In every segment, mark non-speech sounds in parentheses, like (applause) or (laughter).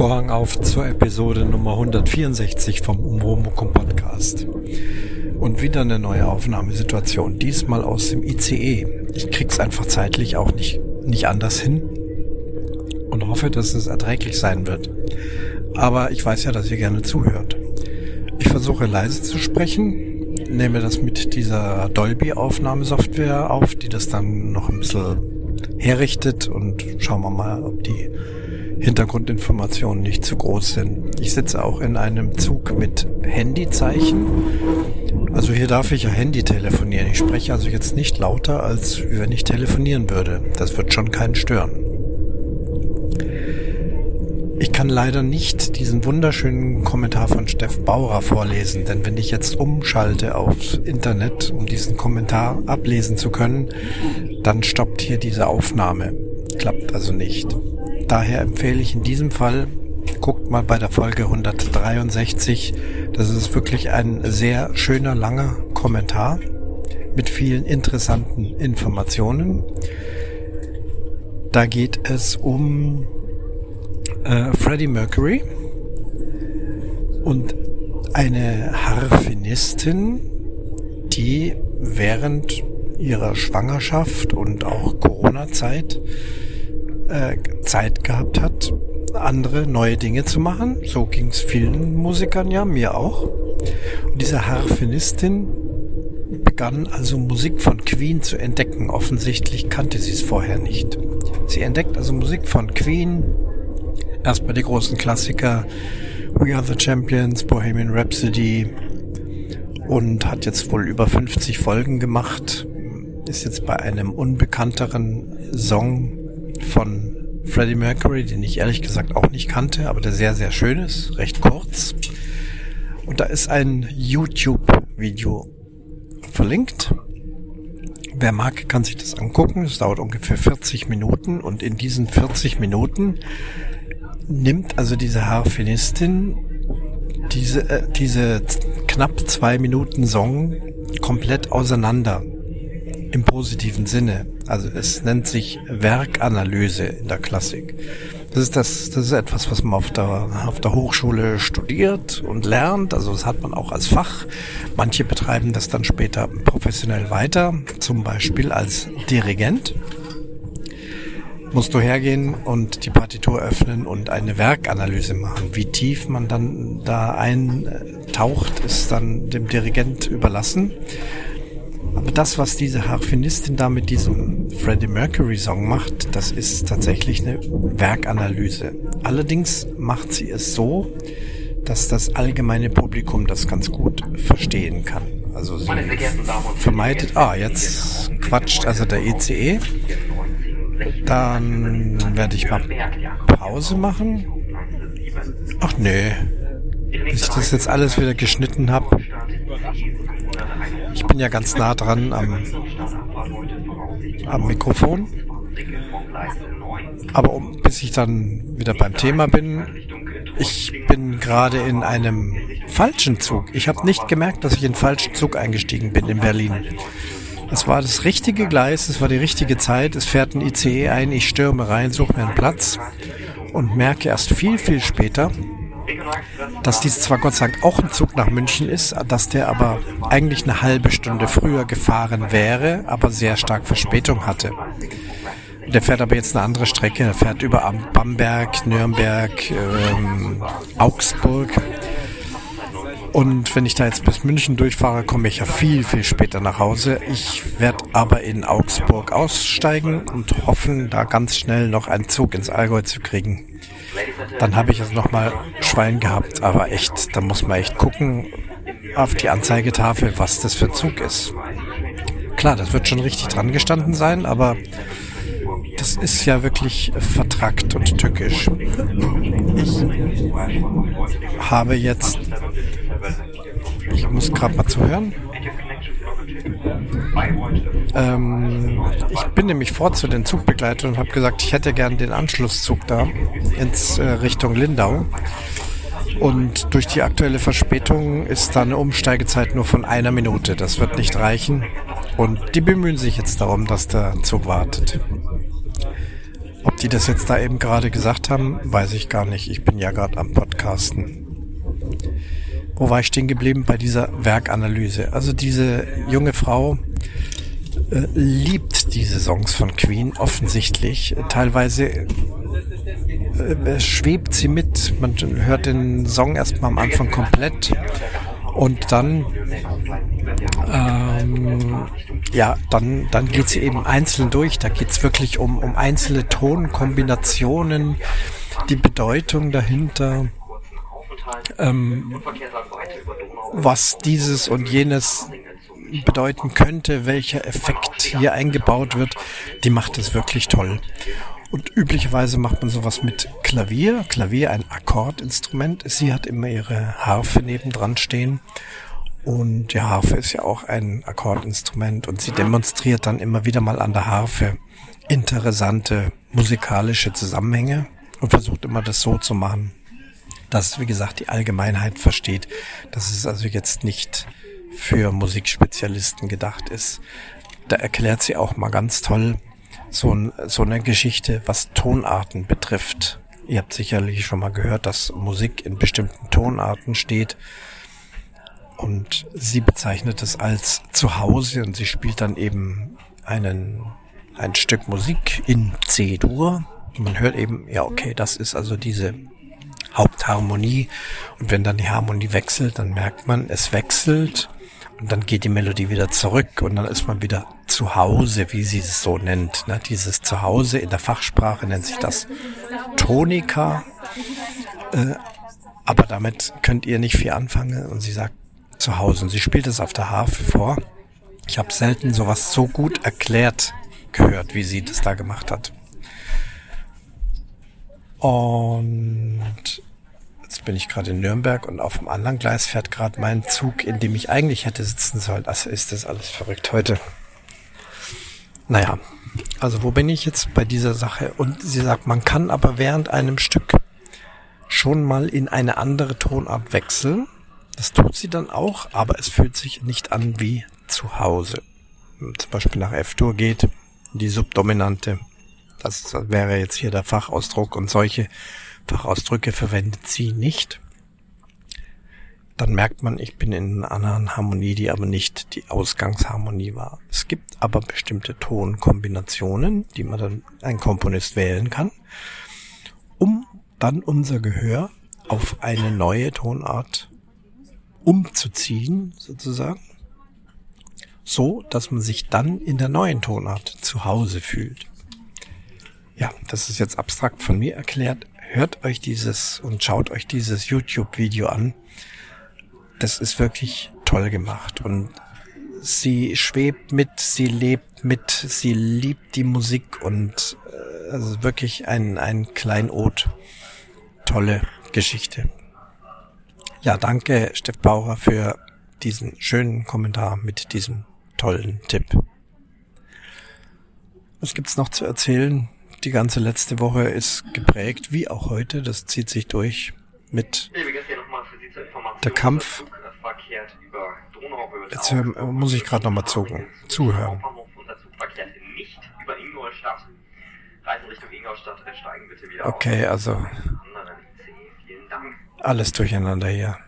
Vorhang auf zur Episode Nummer 164 vom Umwomukum Podcast. Und wieder eine neue Aufnahmesituation, diesmal aus dem ICE. Ich krieg's einfach zeitlich auch nicht, nicht anders hin und hoffe, dass es erträglich sein wird. Aber ich weiß ja, dass ihr gerne zuhört. Ich versuche leise zu sprechen, nehme das mit dieser Dolby-Aufnahmesoftware auf, die das dann noch ein bisschen herrichtet und schauen wir mal, ob die Hintergrundinformationen nicht zu groß sind. Ich sitze auch in einem Zug mit Handyzeichen. Also hier darf ich ja Handy telefonieren. Ich spreche also jetzt nicht lauter, als wenn ich telefonieren würde. Das wird schon keinen stören. Ich kann leider nicht diesen wunderschönen Kommentar von Steff Bauer vorlesen, denn wenn ich jetzt umschalte aufs Internet, um diesen Kommentar ablesen zu können, dann stoppt hier diese Aufnahme. Klappt also nicht. Daher empfehle ich in diesem Fall, guckt mal bei der Folge 163, das ist wirklich ein sehr schöner, langer Kommentar mit vielen interessanten Informationen. Da geht es um äh, Freddie Mercury und eine Harfenistin, die während ihrer Schwangerschaft und auch Corona-Zeit äh, Zeit gehabt hat, andere neue Dinge zu machen. So ging es vielen Musikern ja, mir auch. Und diese Harfenistin begann also Musik von Queen zu entdecken. Offensichtlich kannte sie es vorher nicht. Sie entdeckt also Musik von Queen, erstmal die großen Klassiker We Are the Champions, Bohemian Rhapsody und hat jetzt wohl über 50 Folgen gemacht. Ist jetzt bei einem unbekannteren Song von Freddie Mercury, den ich ehrlich gesagt auch nicht kannte, aber der sehr, sehr schön ist, recht kurz. Und da ist ein YouTube-Video verlinkt. Wer mag, kann sich das angucken. Es dauert ungefähr 40 Minuten und in diesen 40 Minuten nimmt also diese Harfenistin diese, äh, diese knapp zwei Minuten Song komplett auseinander im positiven Sinne. Also es nennt sich Werkanalyse in der Klassik. Das ist das, das ist etwas, was man auf der, auf der Hochschule studiert und lernt. Also das hat man auch als Fach. Manche betreiben das dann später professionell weiter, zum Beispiel als Dirigent. Musst du hergehen und die Partitur öffnen und eine Werkanalyse machen. Wie tief man dann da eintaucht, ist dann dem Dirigent überlassen. Aber das, was diese Harfenistin da mit diesem Freddie Mercury Song macht, das ist tatsächlich eine Werkanalyse. Allerdings macht sie es so, dass das allgemeine Publikum das ganz gut verstehen kann. Also sie vermeidet, ah, jetzt quatscht also der ECE. Dann werde ich mal Pause machen. Ach nee, bis ich das jetzt alles wieder geschnitten habe, ich bin ja ganz nah dran am, am Mikrofon. Aber um, bis ich dann wieder beim Thema bin, ich bin gerade in einem falschen Zug. Ich habe nicht gemerkt, dass ich in falschen Zug eingestiegen bin in Berlin. Es war das richtige Gleis, es war die richtige Zeit, es fährt ein ICE ein, ich stürme rein, suche mir einen Platz und merke erst viel, viel später, dass dies zwar Gott sei Dank auch ein Zug nach München ist, dass der aber eigentlich eine halbe Stunde früher gefahren wäre, aber sehr stark Verspätung hatte. Der fährt aber jetzt eine andere Strecke. Er fährt über Bamberg, Nürnberg, ähm, Augsburg. Und wenn ich da jetzt bis München durchfahre, komme ich ja viel, viel später nach Hause. Ich werde aber in Augsburg aussteigen und hoffen, da ganz schnell noch einen Zug ins Allgäu zu kriegen. Dann habe ich also nochmal Schwein gehabt, aber echt, da muss man echt gucken auf die Anzeigetafel, was das für ein Zug ist. Klar, das wird schon richtig dran gestanden sein, aber das ist ja wirklich vertrackt und tückisch. Ich habe jetzt, ich muss gerade mal zuhören. Ähm, ich bin nämlich vor zu den Zugbegleitern und habe gesagt, ich hätte gern den Anschlusszug da ins äh, Richtung Lindau. Und durch die aktuelle Verspätung ist da eine Umsteigezeit nur von einer Minute. Das wird nicht reichen. Und die bemühen sich jetzt darum, dass der Zug wartet. Ob die das jetzt da eben gerade gesagt haben, weiß ich gar nicht. Ich bin ja gerade am Podcasten. Wo war ich stehen geblieben bei dieser Werkanalyse? Also diese junge Frau äh, liebt diese Songs von Queen offensichtlich. Teilweise äh, schwebt sie mit. Man hört den Song erstmal am Anfang komplett und dann ähm, ja, dann, dann geht sie eben einzeln durch. Da geht's wirklich um, um einzelne Tonkombinationen, die Bedeutung dahinter, ähm, was dieses und jenes bedeuten könnte, welcher Effekt hier eingebaut wird, die macht es wirklich toll. Und üblicherweise macht man sowas mit Klavier. Klavier ein Akkordinstrument. Sie hat immer ihre Harfe nebendran stehen und die Harfe ist ja auch ein Akkordinstrument und sie demonstriert dann immer wieder mal an der Harfe interessante musikalische Zusammenhänge und versucht immer das so zu machen, dass, wie gesagt, die Allgemeinheit versteht, dass es also jetzt nicht für Musikspezialisten gedacht ist. Da erklärt sie auch mal ganz toll so, ein, so eine Geschichte, was Tonarten betrifft. Ihr habt sicherlich schon mal gehört, dass Musik in bestimmten Tonarten steht und sie bezeichnet es als Zuhause und sie spielt dann eben einen, ein Stück Musik in C-Dur. Man hört eben, ja, okay, das ist also diese Hauptharmonie. Und wenn dann die Harmonie wechselt, dann merkt man, es wechselt und dann geht die Melodie wieder zurück und dann ist man wieder zu Hause, wie sie es so nennt. Ne? Dieses Zuhause in der Fachsprache nennt sich das Tonika. Äh, aber damit könnt ihr nicht viel anfangen. Und sie sagt, zu Hause. Und sie spielt es auf der Harfe vor. Ich habe selten sowas so gut erklärt gehört, wie sie das da gemacht hat. Und jetzt bin ich gerade in Nürnberg und auf dem anderen Gleis fährt gerade mein Zug, in dem ich eigentlich hätte sitzen sollen. Also ist das alles verrückt heute. Naja, also wo bin ich jetzt bei dieser Sache? Und sie sagt, man kann aber während einem Stück schon mal in eine andere Tonart wechseln das tut sie dann auch, aber es fühlt sich nicht an wie zu Hause. Wenn zum Beispiel nach F-Dur geht, die Subdominante, das wäre jetzt hier der Fachausdruck und solche Fachausdrücke verwendet sie nicht. Dann merkt man, ich bin in einer anderen Harmonie, die aber nicht die Ausgangsharmonie war. Es gibt aber bestimmte Tonkombinationen, die man dann ein Komponist wählen kann, um dann unser Gehör auf eine neue Tonart umzuziehen, sozusagen, so dass man sich dann in der neuen Tonart zu Hause fühlt. Ja, das ist jetzt abstrakt von mir erklärt. Hört euch dieses und schaut euch dieses YouTube-Video an. Das ist wirklich toll gemacht und sie schwebt mit, sie lebt mit, sie liebt die Musik und äh, also wirklich ein, ein Kleinod. Tolle Geschichte. Ja, danke, Steff Bauer, für diesen schönen Kommentar mit diesem tollen Tipp. Was gibt's noch zu erzählen? Die ganze letzte Woche ist geprägt, wie auch heute, das zieht sich durch mit der Kampf. Jetzt muss ich gerade nochmal zuhören. Okay, also alles durcheinander hier.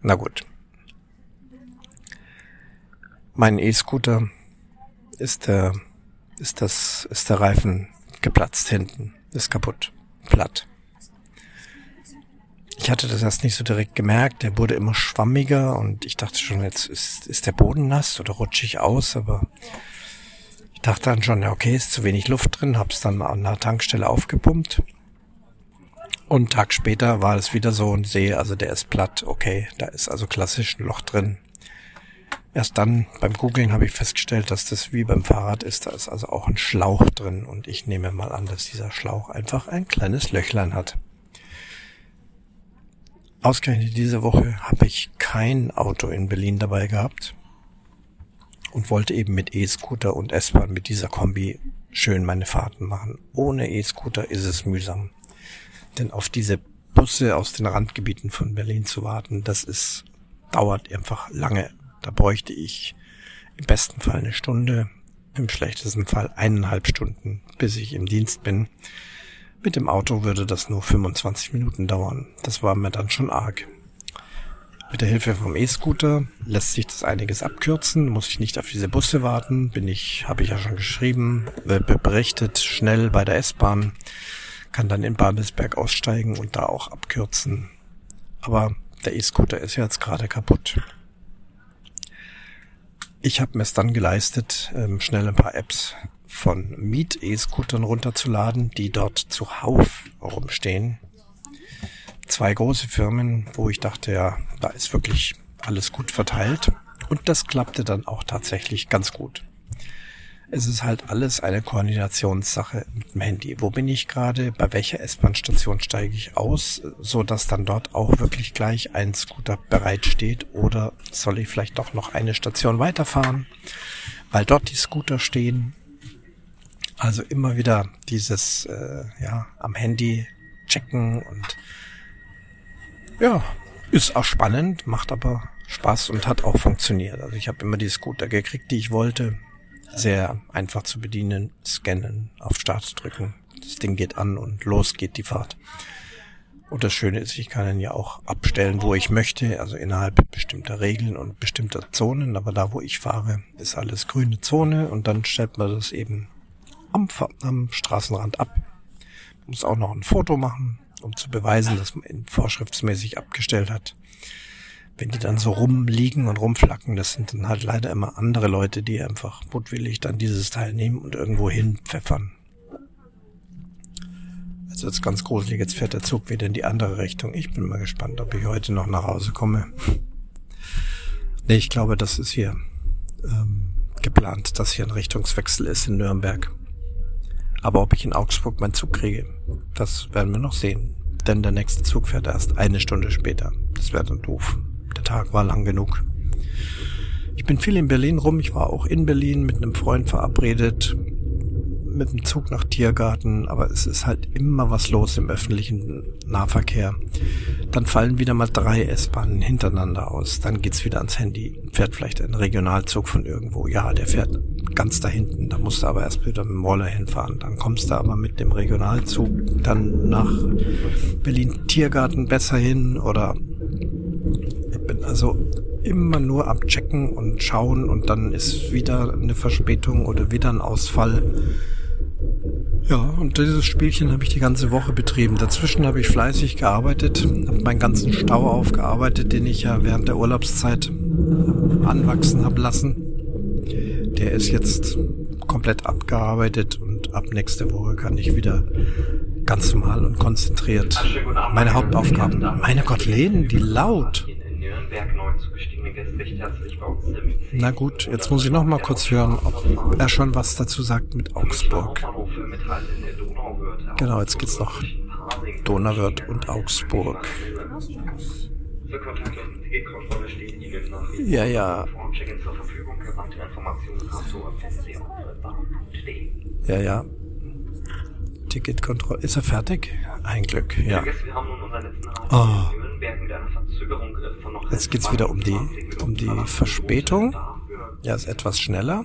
Na gut. Mein E-Scooter ist der, ist das, ist der Reifen geplatzt hinten, ist kaputt, platt. Ich hatte das erst nicht so direkt gemerkt, der wurde immer schwammiger und ich dachte schon, jetzt ist, ist der Boden nass oder rutschig aus, aber ich dachte dann schon, ja okay, ist zu wenig Luft drin, hab's dann an der Tankstelle aufgepumpt. Und Tag später war es wieder so und sehe, also der ist platt, okay, da ist also klassisch ein Loch drin. Erst dann beim Googlen habe ich festgestellt, dass das wie beim Fahrrad ist, da ist also auch ein Schlauch drin und ich nehme mal an, dass dieser Schlauch einfach ein kleines Löchlein hat. Ausgerechnet diese Woche habe ich kein Auto in Berlin dabei gehabt und wollte eben mit E-Scooter und S-Bahn mit dieser Kombi schön meine Fahrten machen. Ohne E-Scooter ist es mühsam. Denn auf diese Busse aus den Randgebieten von Berlin zu warten, das ist, dauert einfach lange. Da bräuchte ich im besten Fall eine Stunde, im schlechtesten Fall eineinhalb Stunden, bis ich im Dienst bin. Mit dem Auto würde das nur 25 Minuten dauern. Das war mir dann schon arg. Mit der Hilfe vom E-Scooter lässt sich das einiges abkürzen, muss ich nicht auf diese Busse warten, bin ich, habe ich ja schon geschrieben, berichtet schnell bei der S-Bahn, kann dann in Babelsberg aussteigen und da auch abkürzen. Aber der E-Scooter ist jetzt gerade kaputt. Ich habe mir es dann geleistet, ähm, schnell ein paar Apps von Miet E-Scootern runterzuladen, die dort zuhauf rumstehen. Zwei große Firmen, wo ich dachte, ja, da ist wirklich alles gut verteilt. Und das klappte dann auch tatsächlich ganz gut es ist halt alles eine Koordinationssache mit dem Handy. Wo bin ich gerade? Bei welcher S-Bahn-Station steige ich aus? So dass dann dort auch wirklich gleich ein Scooter bereitsteht. Oder soll ich vielleicht doch noch eine Station weiterfahren? Weil dort die Scooter stehen. Also immer wieder dieses, äh, ja, am Handy checken und ja, ist auch spannend, macht aber Spaß und hat auch funktioniert. Also ich habe immer die Scooter gekriegt, die ich wollte sehr einfach zu bedienen. Scannen, auf Start drücken. Das Ding geht an und los geht die Fahrt. Und das Schöne ist, ich kann ihn ja auch abstellen, wo ich möchte, also innerhalb bestimmter Regeln und bestimmter Zonen. Aber da, wo ich fahre, ist alles grüne Zone und dann stellt man das eben am, am Straßenrand ab. Man muss auch noch ein Foto machen, um zu beweisen, dass man ihn vorschriftsmäßig abgestellt hat wenn die dann so rumliegen und rumflacken, das sind dann halt leider immer andere Leute, die einfach mutwillig dann dieses Teil nehmen und irgendwo hin pfeffern. Also jetzt ganz gruselig, jetzt fährt der Zug wieder in die andere Richtung. Ich bin mal gespannt, ob ich heute noch nach Hause komme. (laughs) nee, ich glaube, das ist hier ähm, geplant, dass hier ein Richtungswechsel ist in Nürnberg. Aber ob ich in Augsburg meinen Zug kriege, das werden wir noch sehen. Denn der nächste Zug fährt erst eine Stunde später. Das wäre dann doof. Tag war lang genug. Ich bin viel in Berlin rum. Ich war auch in Berlin mit einem Freund verabredet, mit dem Zug nach Tiergarten, aber es ist halt immer was los im öffentlichen Nahverkehr. Dann fallen wieder mal drei S-Bahnen hintereinander aus. Dann geht's wieder ans Handy. Fährt vielleicht ein Regionalzug von irgendwo. Ja, der fährt ganz da hinten. Da musst du aber erst wieder mit dem Roller hinfahren. Dann kommst du aber mit dem Regionalzug dann nach Berlin Tiergarten besser hin oder. Also immer nur abchecken und schauen und dann ist wieder eine Verspätung oder wieder ein Ausfall. Ja, und dieses Spielchen habe ich die ganze Woche betrieben. Dazwischen habe ich fleißig gearbeitet, habe meinen ganzen Stau aufgearbeitet, den ich ja während der Urlaubszeit anwachsen habe lassen. Der ist jetzt komplett abgearbeitet und ab nächste Woche kann ich wieder ganz normal und konzentriert meine Hauptaufgaben. Meine Gott, Lenen, die laut. Nürnberg neu zugestiegene Gäste recht herzlich bei uns im Na gut, jetzt muss ich noch mal kurz hören, ob er schon was dazu sagt mit Augsburg. Genau, jetzt geht's noch Donauwörth und Augsburg. Ja, ja. Ja, ja. Ticketkontrolle. Ist er fertig? Ein Glück, ja. Oh. Jetzt geht's wieder um die, um die Verspätung. Ja, ist etwas schneller.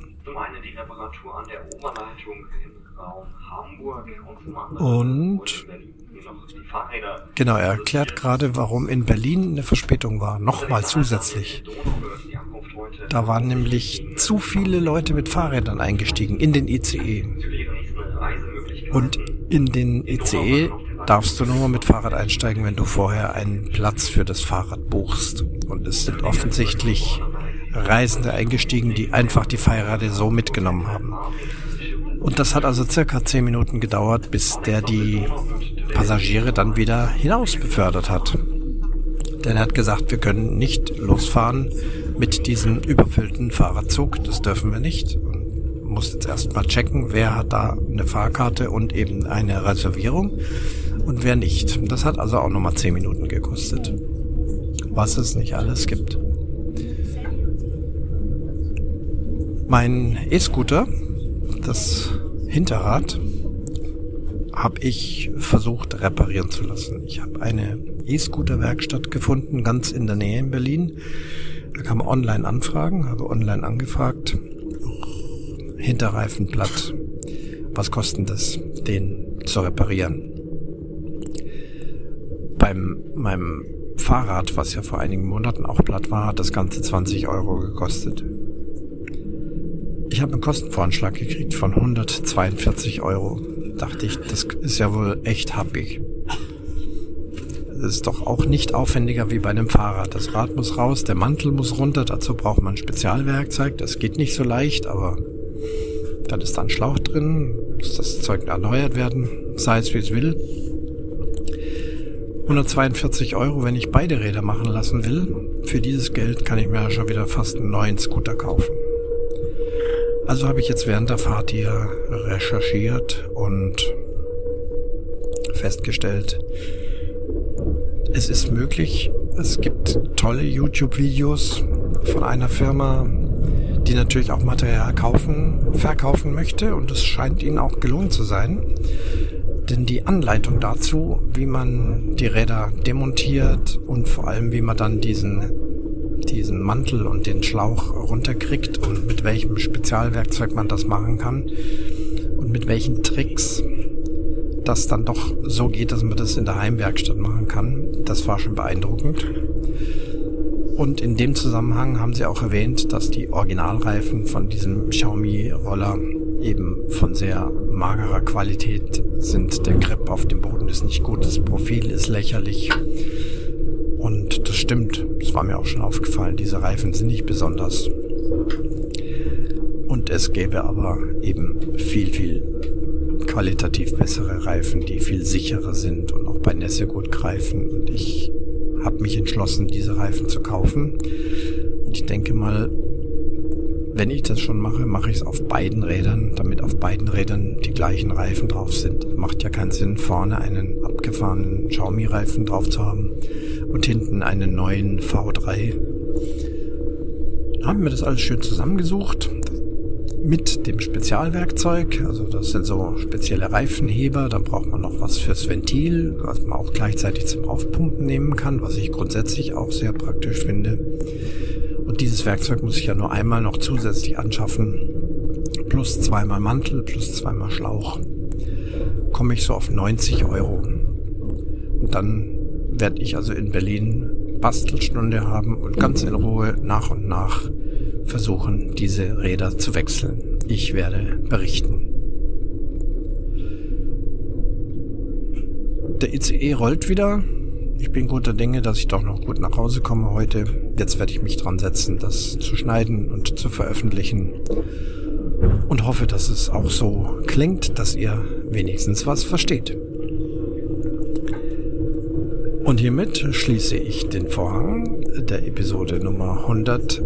Und genau, er erklärt gerade, warum in Berlin eine Verspätung war. Nochmal zusätzlich. Da waren nämlich zu viele Leute mit Fahrrädern eingestiegen in den ICE. Und in den ICE darfst du nur mit Fahrrad einsteigen, wenn du vorher einen Platz für das Fahrrad buchst. Und es sind offensichtlich Reisende eingestiegen, die einfach die Fahrräder so mitgenommen haben. Und das hat also circa zehn Minuten gedauert, bis der die Passagiere dann wieder hinaus befördert hat. Denn er hat gesagt, wir können nicht losfahren mit diesem überfüllten Fahrradzug. Das dürfen wir nicht. Und muss jetzt erstmal checken, wer hat da eine Fahrkarte und eben eine Reservierung und wer nicht. Das hat also auch nochmal 10 Minuten gekostet. Was es nicht alles gibt. Mein E-Scooter, das Hinterrad, habe ich versucht reparieren zu lassen. Ich habe eine E-Scooter-Werkstatt gefunden, ganz in der Nähe in Berlin. Da kann man online anfragen, habe online angefragt. Hinterreifen platt. Was kostet das, den zu reparieren? Beim meinem Fahrrad, was ja vor einigen Monaten auch platt war, hat das Ganze 20 Euro gekostet. Ich habe einen Kostenvoranschlag gekriegt von 142 Euro. Dachte ich, das ist ja wohl echt happig. Das ist doch auch nicht aufwendiger wie bei einem Fahrrad. Das Rad muss raus, der Mantel muss runter, dazu braucht man ein Spezialwerkzeug. Das geht nicht so leicht, aber dann ist da ein Schlauch drin, muss das Zeug erneuert werden, sei es wie es will. 142 Euro, wenn ich beide Räder machen lassen will. Für dieses Geld kann ich mir ja schon wieder fast einen neuen Scooter kaufen. Also habe ich jetzt während der Fahrt hier recherchiert und festgestellt, es ist möglich. Es gibt tolle YouTube-Videos von einer Firma, die natürlich auch Material kaufen, verkaufen möchte und es scheint ihnen auch gelungen zu sein. Denn die Anleitung dazu, wie man die Räder demontiert und vor allem wie man dann diesen, diesen Mantel und den Schlauch runterkriegt und mit welchem Spezialwerkzeug man das machen kann und mit welchen Tricks das dann doch so geht, dass man das in der Heimwerkstatt machen kann, das war schon beeindruckend. Und in dem Zusammenhang haben sie auch erwähnt, dass die Originalreifen von diesem Xiaomi-Roller eben von sehr magerer Qualität sind. Der Grip auf dem Boden ist nicht gut, das Profil ist lächerlich. Und das stimmt, das war mir auch schon aufgefallen, diese Reifen sind nicht besonders. Und es gäbe aber eben viel, viel qualitativ bessere Reifen, die viel sicherer sind und auch bei Nässe gut greifen. Und ich habe mich entschlossen, diese Reifen zu kaufen. Und ich denke mal, wenn ich das schon mache, mache ich es auf beiden Rädern, damit auf beiden Rädern die gleichen Reifen drauf sind. Macht ja keinen Sinn, vorne einen abgefahrenen Xiaomi-Reifen drauf zu haben und hinten einen neuen V3. Dann haben wir das alles schön zusammengesucht mit dem Spezialwerkzeug. Also das sind so spezielle Reifenheber. Dann braucht man noch was fürs Ventil, was man auch gleichzeitig zum Aufpumpen nehmen kann, was ich grundsätzlich auch sehr praktisch finde. Und dieses Werkzeug muss ich ja nur einmal noch zusätzlich anschaffen. Plus zweimal Mantel, plus zweimal Schlauch. Komme ich so auf 90 Euro. Und dann werde ich also in Berlin Bastelstunde haben und ganz in Ruhe nach und nach versuchen, diese Räder zu wechseln. Ich werde berichten. Der ICE rollt wieder. Ich bin guter Dinge, dass ich doch noch gut nach Hause komme heute. Jetzt werde ich mich dran setzen, das zu schneiden und zu veröffentlichen. Und hoffe, dass es auch so klingt, dass ihr wenigstens was versteht. Und hiermit schließe ich den Vorhang der Episode Nummer 100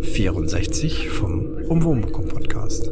64 vom Umwomukum Podcast.